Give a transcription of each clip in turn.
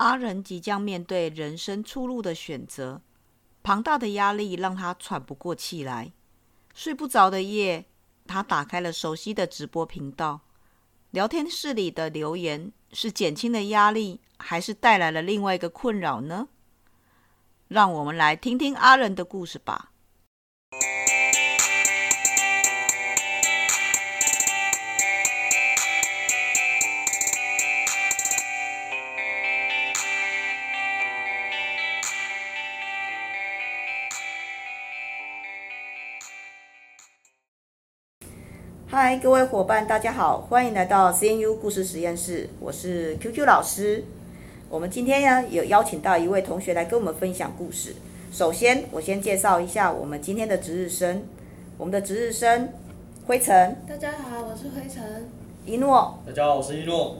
阿仁即将面对人生出路的选择，庞大的压力让他喘不过气来。睡不着的夜，他打开了熟悉的直播频道。聊天室里的留言是减轻了压力，还是带来了另外一个困扰呢？让我们来听听阿仁的故事吧。嗨，各位伙伴，大家好，欢迎来到 CNU 故事实验室，我是 QQ 老师。我们今天呢有邀请到一位同学来跟我们分享故事。首先，我先介绍一下我们今天的值日生，我们的值日生灰尘。大家好，我是灰尘。一诺。大家好，我是一诺。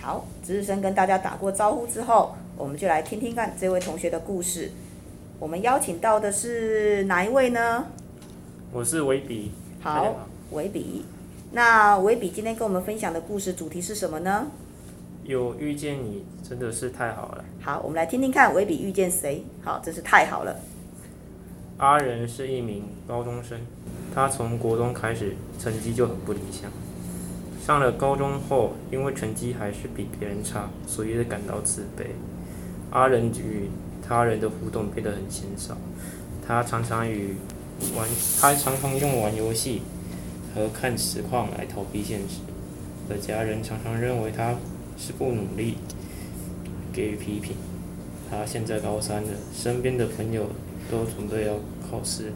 好，值日生跟大家打过招呼之后，我们就来听听看这位同学的故事。我们邀请到的是哪一位呢？我是维比。好。维比，那维比今天跟我们分享的故事主题是什么呢？有遇见你真的是太好了。好，我们来听听看维比遇见谁。好，真是太好了。阿仁是一名高中生，他从国中开始成绩就很不理想。上了高中后，因为成绩还是比别人差，所以感到自卑。阿仁与他人的互动变得很减少，他常常与玩，他常常用玩游戏。和看实况来逃避现实，而家人常常认为他是不努力，给予批评。他现在高三了，身边的朋友都准备要考试，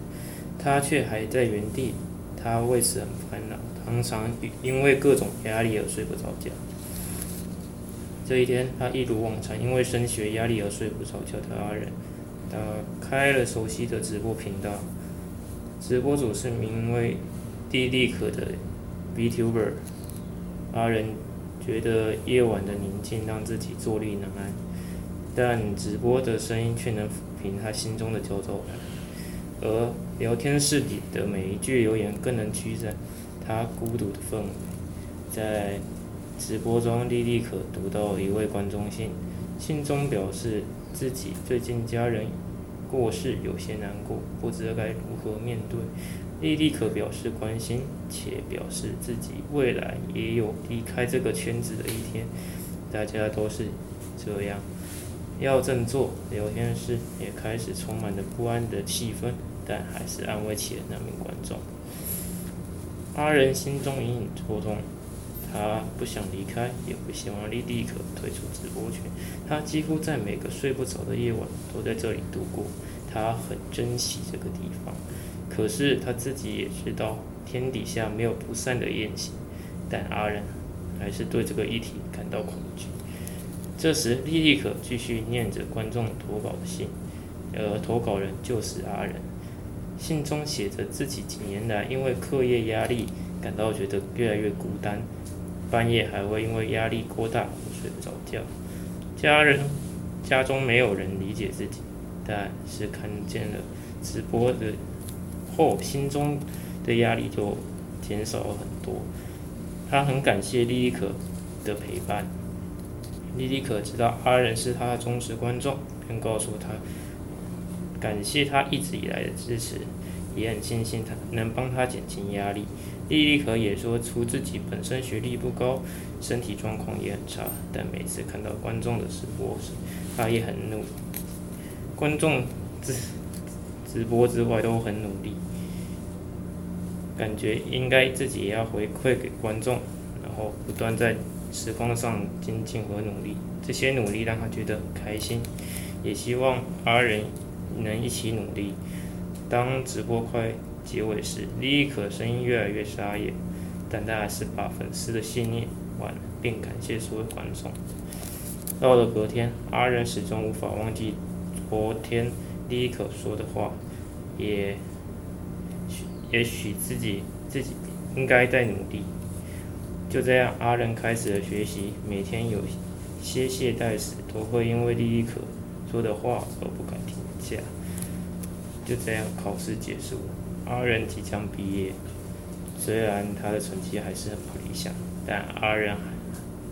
他却还在原地。他为此很烦恼，常常因为各种压力而睡不着觉。这一天，他一如往常，因为升学压力而睡不着觉的阿仁，打开了熟悉的直播频道，直播主是名为。莉莉可的 VTuber，阿仁觉得夜晚的宁静让自己坐立难安，但直播的声音却能抚平他心中的焦躁感，而聊天室里的每一句留言更能驱散他孤独的氛围。在直播中，莉莉可读到一位观众信，信中表示自己最近家人过世，有些难过，不知该如何面对。莉莉可表示关心，且表示自己未来也有离开这个圈子的一天。大家都是这样，要振作。聊天室也开始充满了不安的气氛，但还是安慰起了那名观众。阿仁心中隐隐作痛，他不想离开，也不希望莉莉可退出直播圈。他几乎在每个睡不着的夜晚都在这里度过，他很珍惜这个地方。可是他自己也知道，天底下没有不散的宴席，但阿仁还是对这个议题感到恐惧。这时，莉莉可继续念着观众投稿的信，而投稿人就是阿仁。信中写着自己几年来因为课业压力感到觉得越来越孤单，半夜还会因为压力过大睡不着觉。家人家中没有人理解自己，但是看见了直播的。后心中的压力就减少了很多。他很感谢莉莉可的陪伴。莉莉可知道阿仁是他的忠实观众，并告诉他感谢他一直以来的支持，也很庆幸他能帮他减轻压力。莉莉可也说出自己本身学历不高，身体状况也很差，但每次看到观众的直播时，他也很努。观众直直播之外都很努力。感觉应该自己也要回馈给观众，然后不断在时光上精进和努力。这些努力让他觉得很开心，也希望阿仁能一起努力。当直播快结尾时，莉莉可声音越来越沙哑，但他还是把粉丝的信念完，并感谢所有观众。到了隔天，阿仁始终无法忘记昨天莉莉可说的话，也。许也许自己自己应该在努力。就这样，阿仁开始了学习。每天有些懈怠时，都会因为莉莉可说的话而不敢停下。就这样，考试结束了，阿仁即将毕业。虽然他的成绩还是很不理想，但阿仁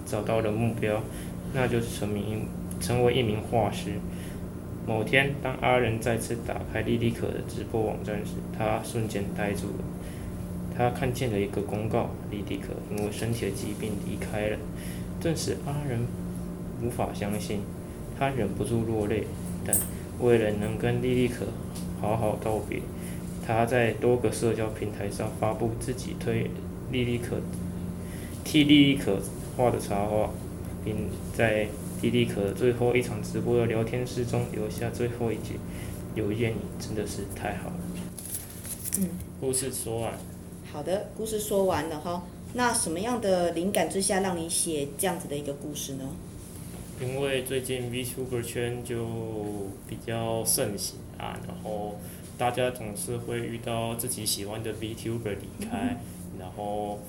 找到了目标，那就是成名成为一名画师。某天，当阿仁再次打开莉莉可的直播网站时，他瞬间呆住了。他看见了一个公告：莉莉可因为身体的疾病离开了。顿时，阿仁无法相信，他忍不住落泪。但为了能跟莉莉可好好道别，他在多个社交平台上发布自己推莉莉可替莉莉可画的插画，并在莉莉可最后一场直播的聊天室中留下最后一句：“有一见你真的是太好了。”嗯，故事说完。好的，故事说完了哈。那什么样的灵感之下让你写这样子的一个故事呢？因为最近 VTuber 圈就比较盛行啊，然后大家总是会遇到自己喜欢的 VTuber 离开，嗯、然后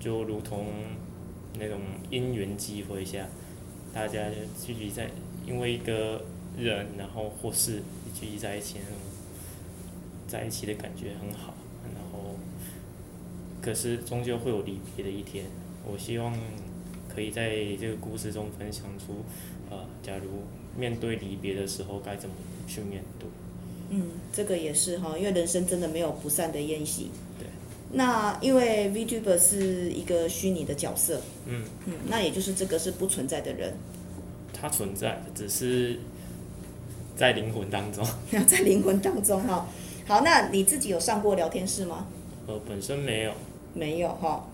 就如同那种因缘机会下，大家聚集在因为一个人，然后或是聚集在一起那种在一起的感觉很好，然后可是终究会有离别的一天，我希望。可以在这个故事中分享出，呃，假如面对离别的时候该怎么去面对。嗯，这个也是哈，因为人生真的没有不散的宴席。对。那因为 VTuber 是一个虚拟的角色。嗯。嗯，那也就是这个是不存在的人。他存在，只是在灵魂当中。在灵魂当中哈。好，那你自己有上过聊天室吗？呃，本身没有。没有哈。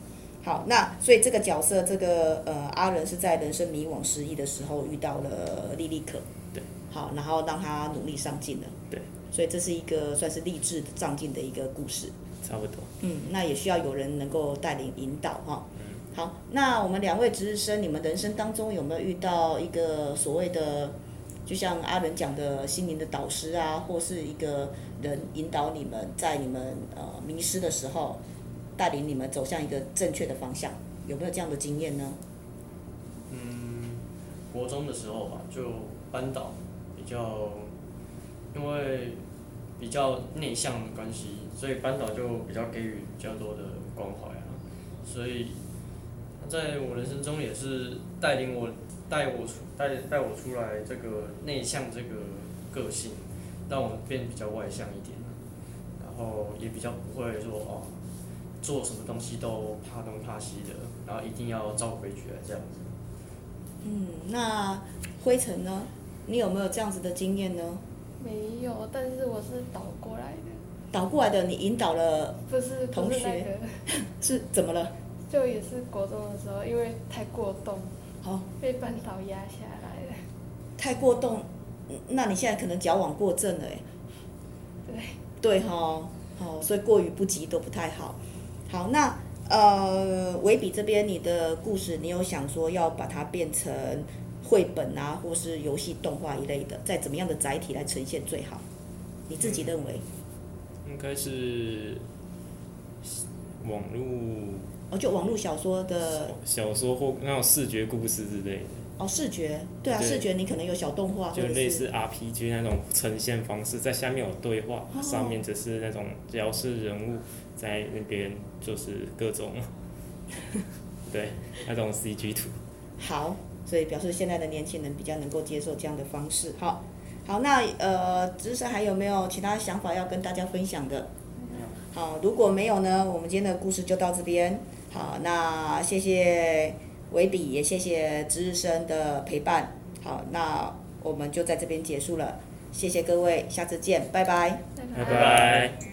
好，那所以这个角色，这个呃阿仁是在人生迷惘失意的时候遇到了莉莉可，对，好，然后让他努力上进了，对，所以这是一个算是励志上进的一个故事，差不多，嗯，那也需要有人能够带领引导哈，嗯，好，那我们两位值日生，你们人生当中有没有遇到一个所谓的，就像阿伦讲的心灵的导师啊，或是一个人引导你们在你们呃迷失的时候？带领你们走向一个正确的方向，有没有这样的经验呢？嗯，国中的时候吧，就班导比较，因为比较内向的关系，所以班导就比较给予比较多的关怀啊。所以，在我人生中也是带领我带我出带带我出来这个内向这个个性，让我变比较外向一点，然后也比较不会说哦。做什么东西都怕东怕西的，然后一定要照规矩来这样子。嗯，那辉成呢？你有没有这样子的经验呢？没有，但是我是倒过来的。倒过来的，你引导了不是同学？那个、是怎么了？就也是国中的时候，因为太过动，好、哦、被班导压下来了。太过动，那你现在可能矫枉过正了哎。对。对哈，好，所以过于不及都不太好。好，那呃，维比这边你的故事，你有想说要把它变成绘本啊，或是游戏动画一类的，在怎么样的载体来呈现最好？你自己认为？应该是网络哦，就网络小说的小说或那种视觉故事之类的。哦，视觉，对啊，对视觉你可能有小动画，就类似 RPG 那种呈现方式，在下面有对话，哦、上面只是那种描述人物。在那边就是各种，对那种 CG 图。好，所以表示现在的年轻人比较能够接受这样的方式。好，好，那呃，值日生还有没有其他想法要跟大家分享的？没有。好，如果没有呢，我们今天的故事就到这边。好，那谢谢维比，也谢谢值日生的陪伴。好，那我们就在这边结束了。谢谢各位，下次见，拜拜。拜拜。拜拜。